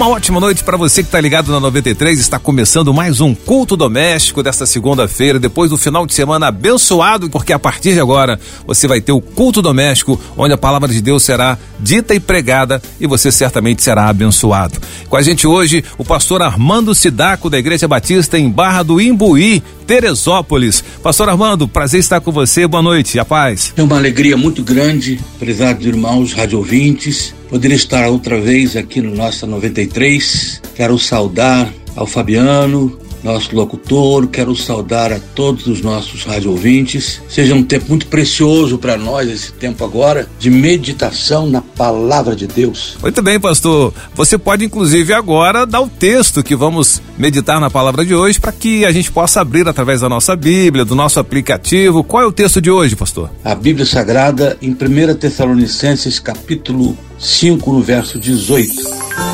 Uma ótima noite para você que está ligado na 93. Está começando mais um culto doméstico desta segunda-feira, depois do final de semana abençoado, porque a partir de agora você vai ter o culto doméstico, onde a palavra de Deus será dita e pregada e você certamente será abençoado. Com a gente hoje, o pastor Armando Sidaco, da Igreja Batista em Barra do Imbuí, Teresópolis. Pastor Armando, prazer estar com você. Boa noite, a paz. É uma alegria muito grande, prezados irmãos radiovintes, poder estar outra vez aqui no Nossa 93. Quero saudar ao Fabiano, nosso locutor, quero saudar a todos os nossos rádio ouvintes. Seja um tempo muito precioso para nós, esse tempo agora, de meditação na palavra de Deus. Muito bem, pastor. Você pode, inclusive, agora dar o texto que vamos meditar na palavra de hoje para que a gente possa abrir através da nossa Bíblia, do nosso aplicativo. Qual é o texto de hoje, pastor? A Bíblia Sagrada, em 1 Tessalonicenses, capítulo 5, no verso 18.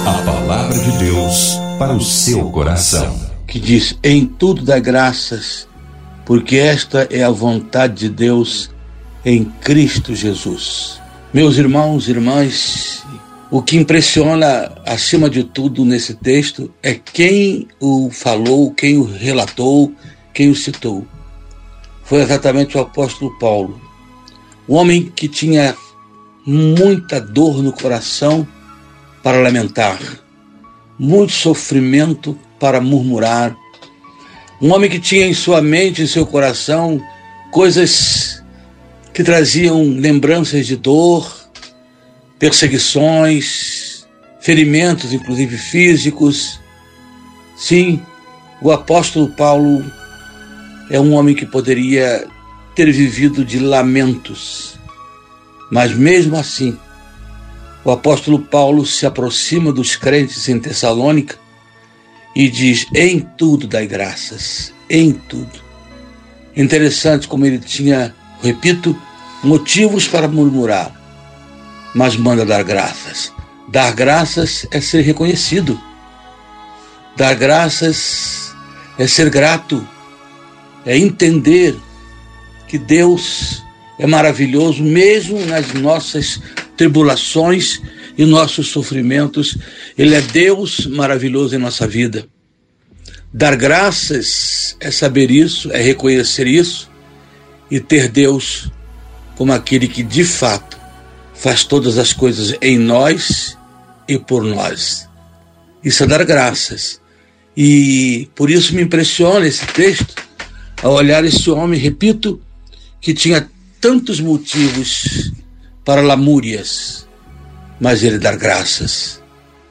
A palavra de Deus para o seu coração que diz: Em tudo dá graças, porque esta é a vontade de Deus em Cristo Jesus. Meus irmãos e irmãs, o que impressiona acima de tudo nesse texto é quem o falou, quem o relatou, quem o citou. Foi exatamente o apóstolo Paulo, um homem que tinha muita dor no coração para lamentar, muito sofrimento para murmurar. Um homem que tinha em sua mente, em seu coração, coisas que traziam lembranças de dor, perseguições, ferimentos, inclusive físicos. Sim, o apóstolo Paulo é um homem que poderia ter vivido de lamentos, mas mesmo assim, o apóstolo Paulo se aproxima dos crentes em Tessalônica e diz: em tudo dai graças, em tudo. Interessante como ele tinha, repito, motivos para murmurar, mas manda dar graças. Dar graças é ser reconhecido. Dar graças é ser grato, é entender que Deus é maravilhoso mesmo nas nossas tribulações e nossos sofrimentos. Ele é Deus maravilhoso em nossa vida. Dar graças é saber isso, é reconhecer isso e ter Deus como aquele que de fato faz todas as coisas em nós e por nós. Isso é dar graças. E por isso me impressiona esse texto, ao olhar esse homem, repito, que tinha tantos motivos para lamúrias, mas ele dar graças.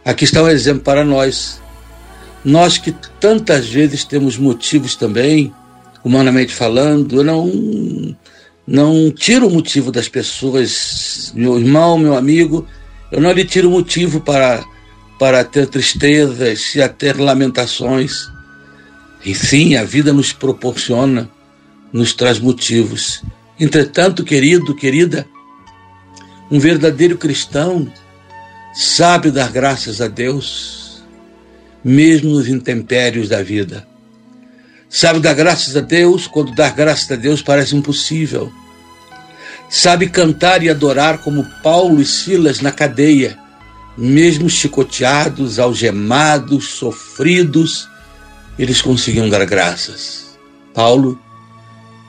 Aqui está um exemplo para nós. Nós que tantas vezes temos motivos também, humanamente falando, eu não, não tiro o motivo das pessoas, meu irmão, meu amigo, eu não lhe tiro motivo para, para ter tristezas e até lamentações. Enfim, a vida nos proporciona, nos traz motivos. Entretanto, querido, querida, um verdadeiro cristão sabe dar graças a Deus, mesmo nos intempéries da vida. Sabe dar graças a Deus quando dar graças a Deus parece impossível. Sabe cantar e adorar como Paulo e Silas na cadeia, mesmo chicoteados, algemados, sofridos, eles conseguiam dar graças. Paulo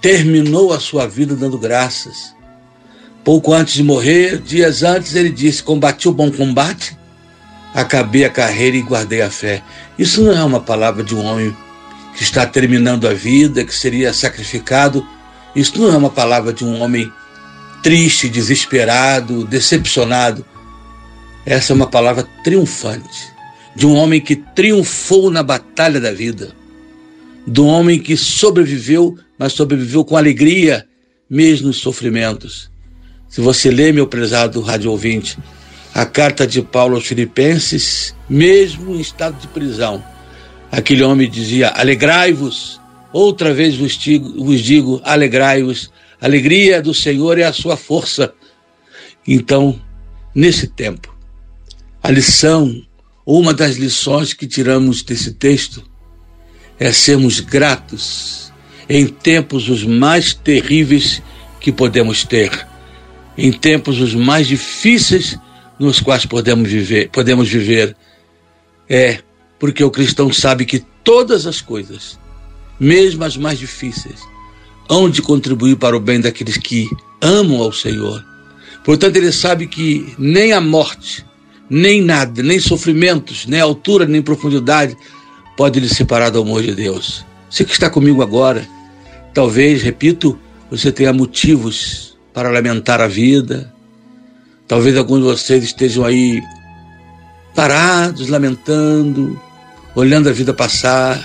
terminou a sua vida dando graças Pouco antes de morrer, dias antes, ele disse: Combati o bom combate, acabei a carreira e guardei a fé. Isso não é uma palavra de um homem que está terminando a vida, que seria sacrificado. Isso não é uma palavra de um homem triste, desesperado, decepcionado. Essa é uma palavra triunfante, de um homem que triunfou na batalha da vida, um homem que sobreviveu, mas sobreviveu com alegria, mesmo nos sofrimentos. Se você lê, meu prezado rádio ouvinte, a carta de Paulo aos Filipenses, mesmo em estado de prisão, aquele homem dizia: Alegrai-vos, outra vez vos digo, vos digo alegrai-vos, alegria do Senhor é a sua força. Então, nesse tempo, a lição, uma das lições que tiramos desse texto, é sermos gratos em tempos os mais terríveis que podemos ter, em tempos os mais difíceis nos quais podemos viver, podemos viver. É porque o cristão sabe que todas as coisas, mesmo as mais difíceis, hão de contribuir para o bem daqueles que amam ao Senhor. Portanto, ele sabe que nem a morte, nem nada, nem sofrimentos, nem altura, nem profundidade pode lhe separar do amor de Deus. Você que está comigo agora, talvez, repito, você tenha motivos para lamentar a vida. Talvez alguns de vocês estejam aí parados, lamentando, olhando a vida passar.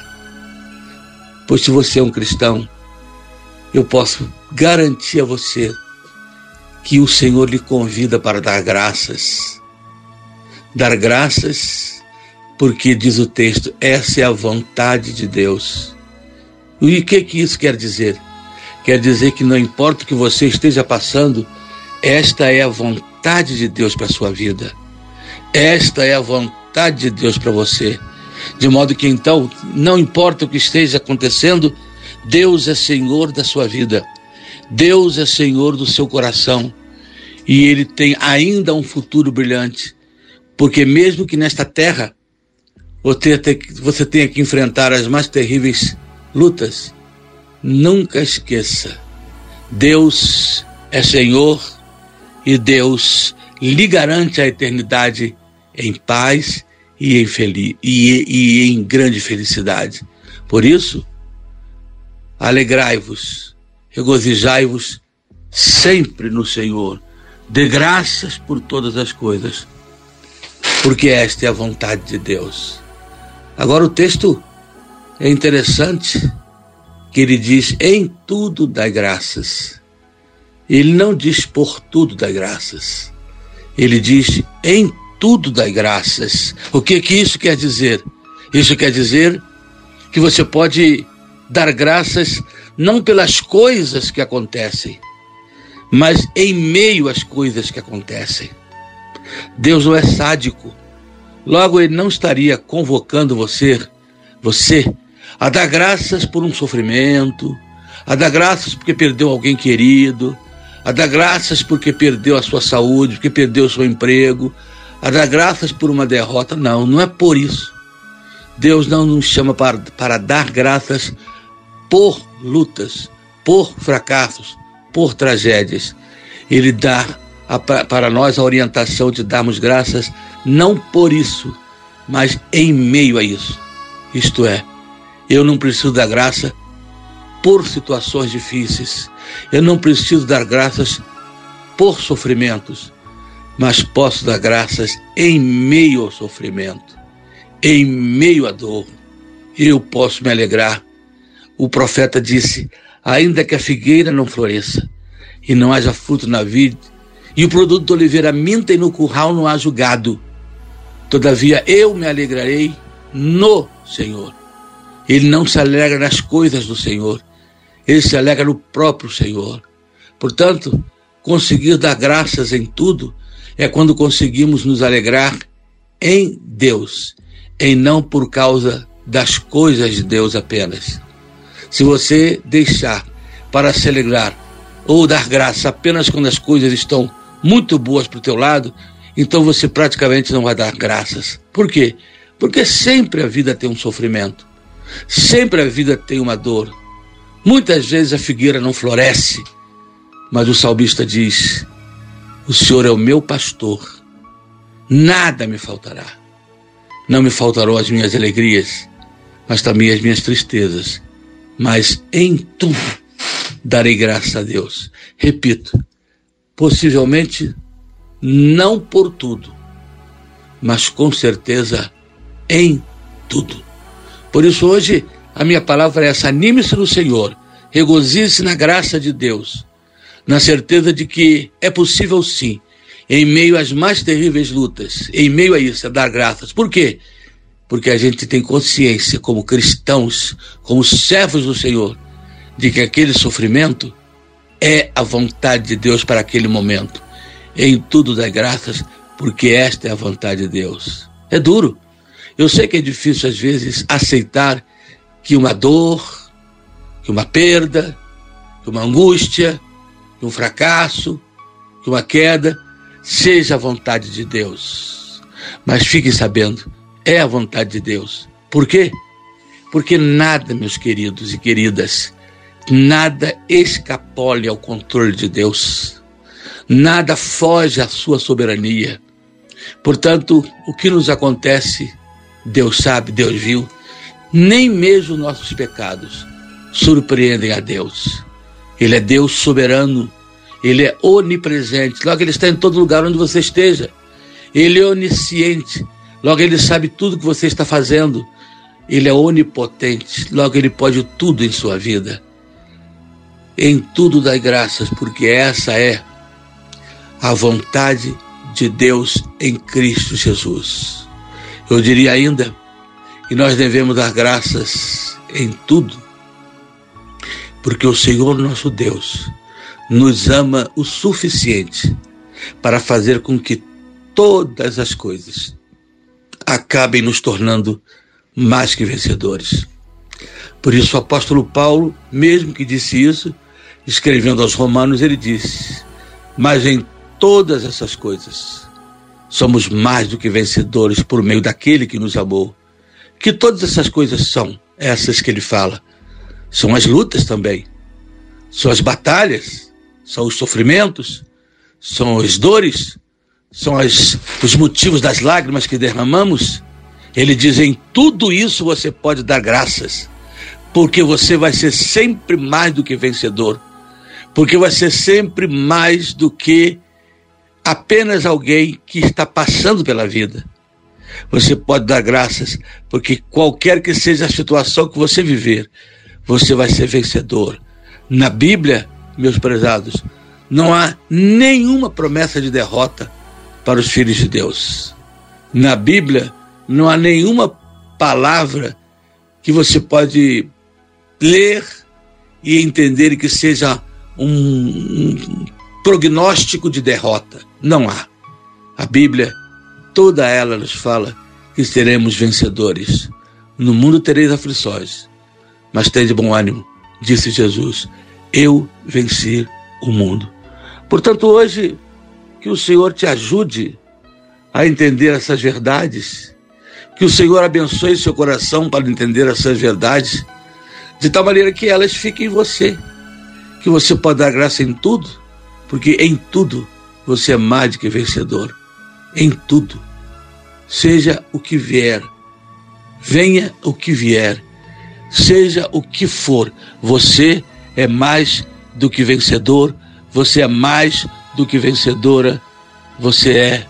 Pois se você é um cristão, eu posso garantir a você que o Senhor lhe convida para dar graças dar graças, porque diz o texto, essa é a vontade de Deus. E o que, que isso quer dizer? Quer dizer que não importa o que você esteja passando, esta é a vontade de Deus para a sua vida. Esta é a vontade de Deus para você. De modo que então, não importa o que esteja acontecendo, Deus é Senhor da sua vida. Deus é Senhor do seu coração. E Ele tem ainda um futuro brilhante. Porque mesmo que nesta terra você tenha que enfrentar as mais terríveis lutas, nunca esqueça: Deus é Senhor e Deus lhe garante a eternidade em paz e em, e, e em grande felicidade. Por isso, alegrai-vos, regozijai-vos sempre no Senhor. Dê graças por todas as coisas porque esta é a vontade de Deus. Agora o texto é interessante que ele diz em tudo dai graças. Ele não diz por tudo dai graças. Ele diz em tudo dai graças. O que que isso quer dizer? Isso quer dizer que você pode dar graças não pelas coisas que acontecem, mas em meio às coisas que acontecem. Deus não é sádico. Logo, ele não estaria convocando você, você, a dar graças por um sofrimento, a dar graças porque perdeu alguém querido, a dar graças porque perdeu a sua saúde, porque perdeu o seu emprego, a dar graças por uma derrota. Não, não é por isso. Deus não nos chama para, para dar graças por lutas, por fracassos, por tragédias. Ele dá a, para nós a orientação de darmos graças, não por isso, mas em meio a isso. Isto é, eu não preciso dar graça por situações difíceis, eu não preciso dar graças por sofrimentos, mas posso dar graças em meio ao sofrimento, em meio à dor. Eu posso me alegrar. O profeta disse: ainda que a figueira não floresça e não haja fruto na vide, e o produto da oliveira minta e no curral não há julgado. Todavia eu me alegrarei no Senhor. Ele não se alegra nas coisas do Senhor, ele se alegra no próprio Senhor. Portanto, conseguir dar graças em tudo é quando conseguimos nos alegrar em Deus, em não por causa das coisas de Deus apenas. Se você deixar para se alegrar ou dar graça apenas quando as coisas estão muito boas para o teu lado, então você praticamente não vai dar graças. Por quê? Porque sempre a vida tem um sofrimento, sempre a vida tem uma dor. Muitas vezes a figueira não floresce, mas o salmista diz: O Senhor é o meu pastor, nada me faltará. Não me faltarão as minhas alegrias, mas também as minhas tristezas. Mas em tudo darei graças a Deus. Repito, Possivelmente não por tudo, mas com certeza em tudo. Por isso hoje a minha palavra é essa: anime-se no Senhor, regozije-se na graça de Deus, na certeza de que é possível sim, em meio às mais terríveis lutas, em meio a isso, é dar graças. Por quê? Porque a gente tem consciência, como cristãos, como servos do Senhor, de que aquele sofrimento é a vontade de Deus para aquele momento. Em tudo dá graças, porque esta é a vontade de Deus. É duro. Eu sei que é difícil às vezes aceitar que uma dor, que uma perda, que uma angústia, que um fracasso, que uma queda, seja a vontade de Deus. Mas fiquem sabendo, é a vontade de Deus. Por quê? Porque nada, meus queridos e queridas, nada escapole ao controle de Deus. Nada foge à sua soberania. Portanto, o que nos acontece, Deus sabe, Deus viu. Nem mesmo nossos pecados surpreendem a Deus. Ele é Deus soberano, ele é onipresente, logo ele está em todo lugar onde você esteja. Ele é onisciente, logo ele sabe tudo que você está fazendo. Ele é onipotente, logo ele pode tudo em sua vida. Em tudo dai graças, porque essa é a vontade de Deus em Cristo Jesus. Eu diria ainda que nós devemos dar graças em tudo, porque o Senhor nosso Deus nos ama o suficiente para fazer com que todas as coisas acabem nos tornando mais que vencedores. Por isso, o apóstolo Paulo, mesmo que disse isso, escrevendo aos Romanos, ele disse: Mas em todas essas coisas somos mais do que vencedores por meio daquele que nos amou. Que todas essas coisas são essas que ele fala. São as lutas também, são as batalhas, são os sofrimentos, são as dores, são as, os motivos das lágrimas que derramamos. Ele diz: em tudo isso você pode dar graças, porque você vai ser sempre mais do que vencedor, porque vai ser sempre mais do que apenas alguém que está passando pela vida. Você pode dar graças, porque qualquer que seja a situação que você viver, você vai ser vencedor. Na Bíblia, meus prezados, não há nenhuma promessa de derrota para os filhos de Deus. Na Bíblia, não há nenhuma palavra que você pode ler e entender que seja um, um prognóstico de derrota. Não há. A Bíblia, toda ela nos fala que seremos vencedores. No mundo tereis aflições, mas de bom ânimo, disse Jesus, eu venci o mundo. Portanto, hoje, que o Senhor te ajude a entender essas verdades, que o Senhor abençoe seu coração para entender essas verdades, de tal maneira que elas fiquem em você, que você pode dar graça em tudo, porque em tudo você é mais do que vencedor. Em tudo. Seja o que vier, venha o que vier seja o que for, você é mais do que vencedor, você é mais do que vencedora, você é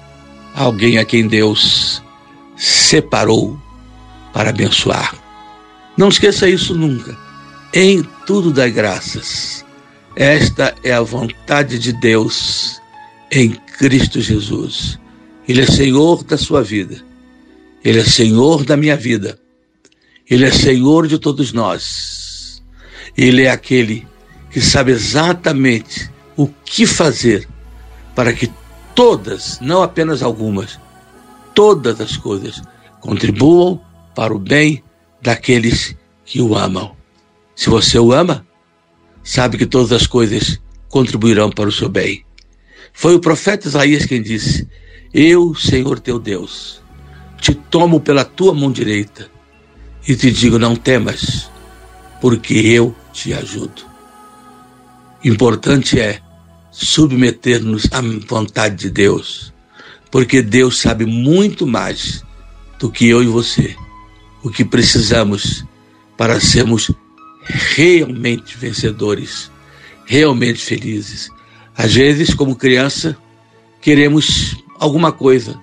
alguém a quem Deus separou para abençoar. Não esqueça isso nunca. Em tudo dai graças. Esta é a vontade de Deus em Cristo Jesus. Ele é Senhor da sua vida. Ele é Senhor da minha vida. Ele é Senhor de todos nós. Ele é aquele que sabe exatamente o que fazer para que todas, não apenas algumas, todas as coisas contribuam para o bem daqueles que o amam. Se você o ama, sabe que todas as coisas contribuirão para o seu bem. Foi o profeta Isaías quem disse: Eu, Senhor teu Deus, te tomo pela tua mão direita e te digo: não temas, porque eu te ajudo. Importante é submeter-nos à vontade de Deus, porque Deus sabe muito mais do que eu e você, o que precisamos para sermos realmente vencedores, realmente felizes. Às vezes, como criança, queremos alguma coisa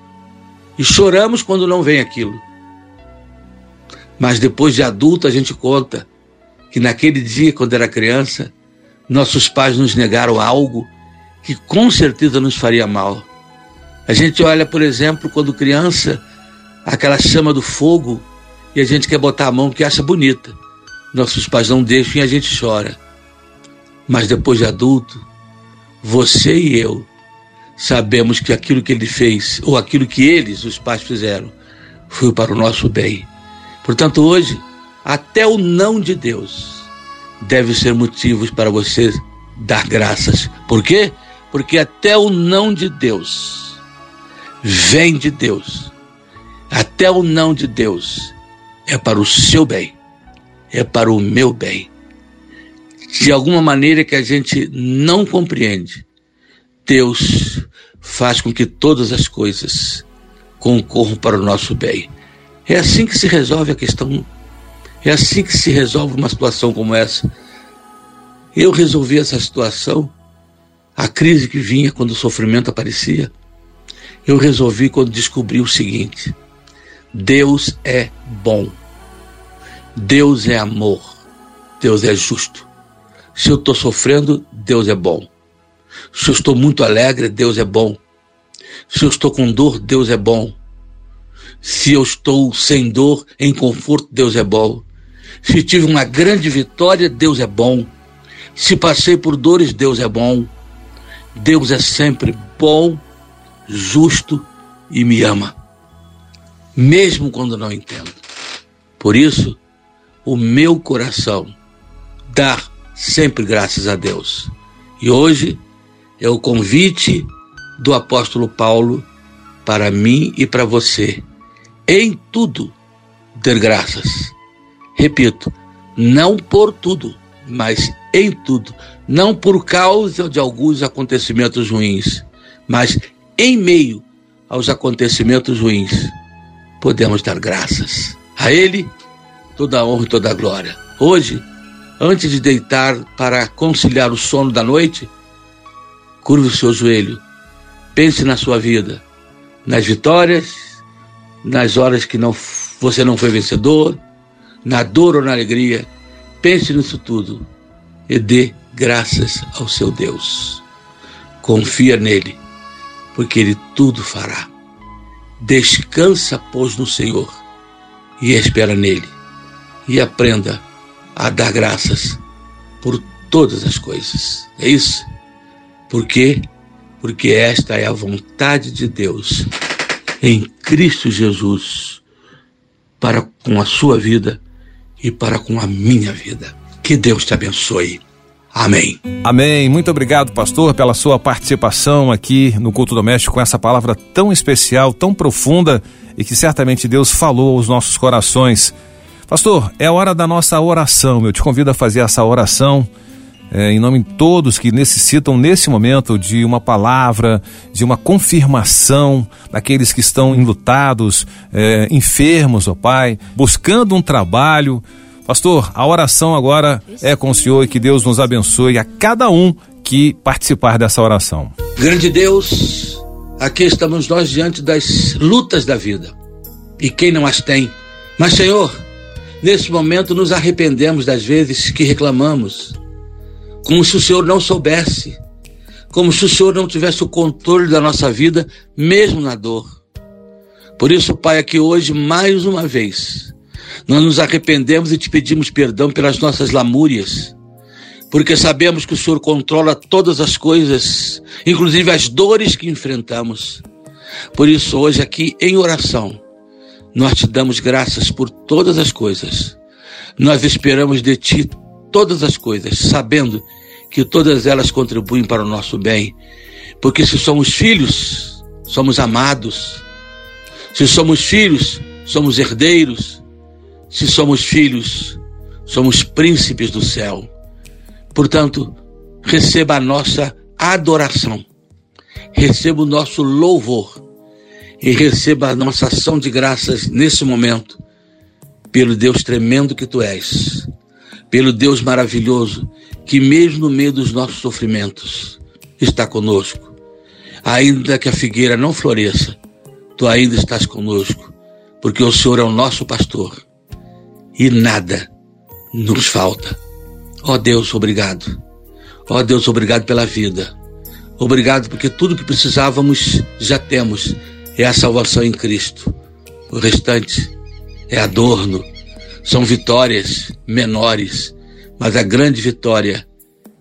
e choramos quando não vem aquilo. Mas depois de adulto a gente conta que naquele dia, quando era criança, nossos pais nos negaram algo que com certeza nos faria mal. A gente olha, por exemplo, quando criança, aquela chama do fogo e a gente quer botar a mão porque acha bonita. Nossos pais não deixam e a gente chora. Mas depois de adulto, você e eu sabemos que aquilo que ele fez, ou aquilo que eles, os pais, fizeram, foi para o nosso bem. Portanto, hoje, até o não de Deus deve ser motivos para você dar graças. Por quê? Porque até o não de Deus vem de Deus. Até o não de Deus é para o seu bem, é para o meu bem. De alguma maneira que a gente não compreende, Deus faz com que todas as coisas concorram para o nosso bem. É assim que se resolve a questão. É assim que se resolve uma situação como essa. Eu resolvi essa situação, a crise que vinha quando o sofrimento aparecia. Eu resolvi quando descobri o seguinte: Deus é bom. Deus é amor. Deus é justo. Se eu estou sofrendo, Deus é bom. Se eu estou muito alegre, Deus é bom. Se eu estou com dor, Deus é bom. Se eu estou sem dor, em conforto, Deus é bom. Se tive uma grande vitória, Deus é bom. Se passei por dores, Deus é bom. Deus é sempre bom, justo e me ama, mesmo quando não entendo. Por isso, o meu coração dá sempre graças a Deus. E hoje é o convite do apóstolo Paulo para mim e para você. Em tudo, ter graças. Repito, não por tudo, mas em tudo. Não por causa de alguns acontecimentos ruins, mas em meio aos acontecimentos ruins, podemos dar graças. A Ele toda a honra e toda a glória. Hoje, antes de deitar para conciliar o sono da noite, curve o seu joelho, pense na sua vida, nas vitórias, nas horas que não, você não foi vencedor, na dor ou na alegria. Pense nisso tudo e dê graças ao seu Deus. Confia nele porque Ele tudo fará. Descansa, pois, no Senhor e espera nele, e aprenda a dar graças por todas as coisas. É isso? Por quê? Porque esta é a vontade de Deus em Cristo Jesus para com a sua vida e para com a minha vida. Que Deus te abençoe. Amém. Amém. Muito obrigado, pastor, pela sua participação aqui no culto doméstico com essa palavra tão especial, tão profunda e que certamente Deus falou aos nossos corações. Pastor, é hora da nossa oração. Eu te convido a fazer essa oração. É, em nome de todos que necessitam nesse momento de uma palavra, de uma confirmação, daqueles que estão enlutados, é, enfermos, ó Pai, buscando um trabalho, Pastor, a oração agora é com o Senhor e que Deus nos abençoe a cada um que participar dessa oração. Grande Deus, aqui estamos nós diante das lutas da vida e quem não as tem. Mas, Senhor, nesse momento nos arrependemos das vezes que reclamamos, como se o Senhor não soubesse, como se o Senhor não tivesse o controle da nossa vida, mesmo na dor. Por isso, Pai, aqui hoje, mais uma vez, nós nos arrependemos e te pedimos perdão pelas nossas lamúrias, porque sabemos que o Senhor controla todas as coisas, inclusive as dores que enfrentamos. Por isso, hoje, aqui em oração, nós te damos graças por todas as coisas. Nós esperamos de ti todas as coisas, sabendo que todas elas contribuem para o nosso bem. Porque se somos filhos, somos amados. Se somos filhos, somos herdeiros. Se somos filhos, somos príncipes do céu. Portanto, receba a nossa adoração, receba o nosso louvor e receba a nossa ação de graças nesse momento, pelo Deus tremendo que tu és, pelo Deus maravilhoso que, mesmo no meio dos nossos sofrimentos, está conosco. Ainda que a figueira não floresça, tu ainda estás conosco, porque o Senhor é o nosso pastor e nada nos falta. Ó oh Deus, obrigado. Ó oh Deus, obrigado pela vida. Obrigado porque tudo que precisávamos já temos. É a salvação em Cristo. O restante é adorno. São vitórias menores, mas a grande vitória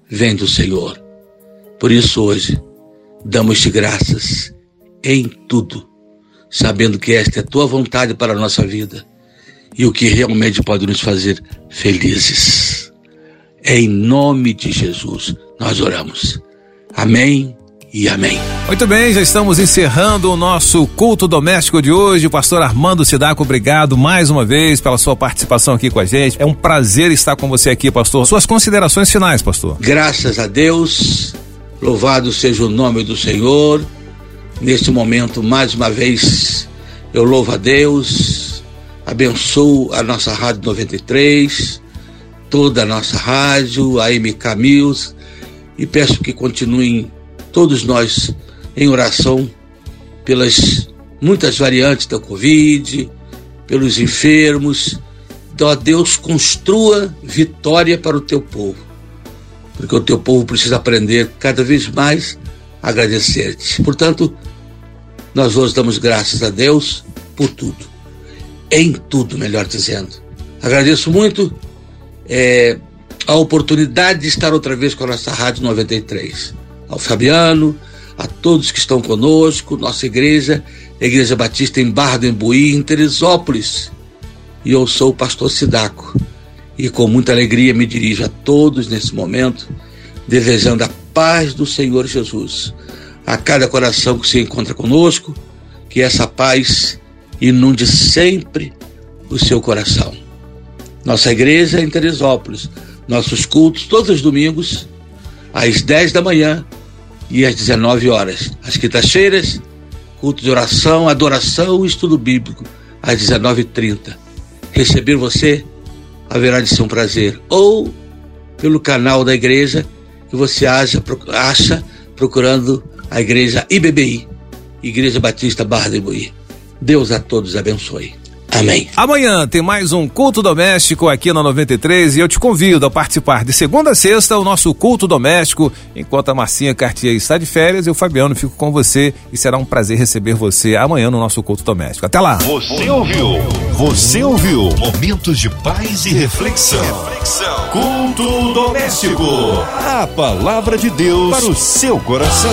vem do Senhor. Por isso hoje damos-te graças em tudo, sabendo que esta é a tua vontade para a nossa vida e o que realmente pode nos fazer felizes. É em nome de Jesus nós oramos. Amém e amém. Muito bem, já estamos encerrando o nosso culto doméstico de hoje. O pastor Armando Sidaco, obrigado mais uma vez pela sua participação aqui com a gente. É um prazer estar com você aqui, pastor. Suas considerações finais, pastor. Graças a Deus, louvado seja o nome do Senhor. Neste momento, mais uma vez, eu louvo a Deus, abençoo a nossa Rádio 93, toda a nossa rádio, a MK Mills, e peço que continuem todos nós em oração pelas muitas variantes da Covid, pelos enfermos. Então, Deus construa vitória para o teu povo, porque o teu povo precisa aprender cada vez mais a agradecer-te. Portanto, nós hoje damos graças a Deus por tudo, em tudo, melhor dizendo. Agradeço muito é, a oportunidade de estar outra vez com a nossa Rádio 93. Ao Fabiano, a todos que estão conosco, nossa igreja, Igreja Batista em Barra do Embuí, em Teresópolis. E eu sou o pastor Sidaco. E com muita alegria me dirijo a todos nesse momento, desejando a paz do Senhor Jesus a cada coração que se encontra conosco, que essa paz inunde sempre o seu coração. Nossa igreja em Teresópolis, nossos cultos todos os domingos, às 10 da manhã e às 19 horas. Às quintas-feiras, culto de oração, adoração e estudo bíblico, às 19h30. Receber você haverá de ser um prazer. Ou pelo canal da igreja que você acha, acha procurando a igreja IBBI, Igreja Batista Barra de Buí. Deus a todos abençoe. Amém. Amanhã tem mais um culto doméstico aqui na 93 e eu te convido a participar de segunda a sexta o nosso culto doméstico. Enquanto a Marcinha Cartier está de férias, eu, Fabiano, fico com você e será um prazer receber você amanhã no nosso culto doméstico. Até lá. Você ouviu? Você ouviu? Momentos de paz e reflexão. reflexão. Culto doméstico. A palavra de Deus para o seu coração.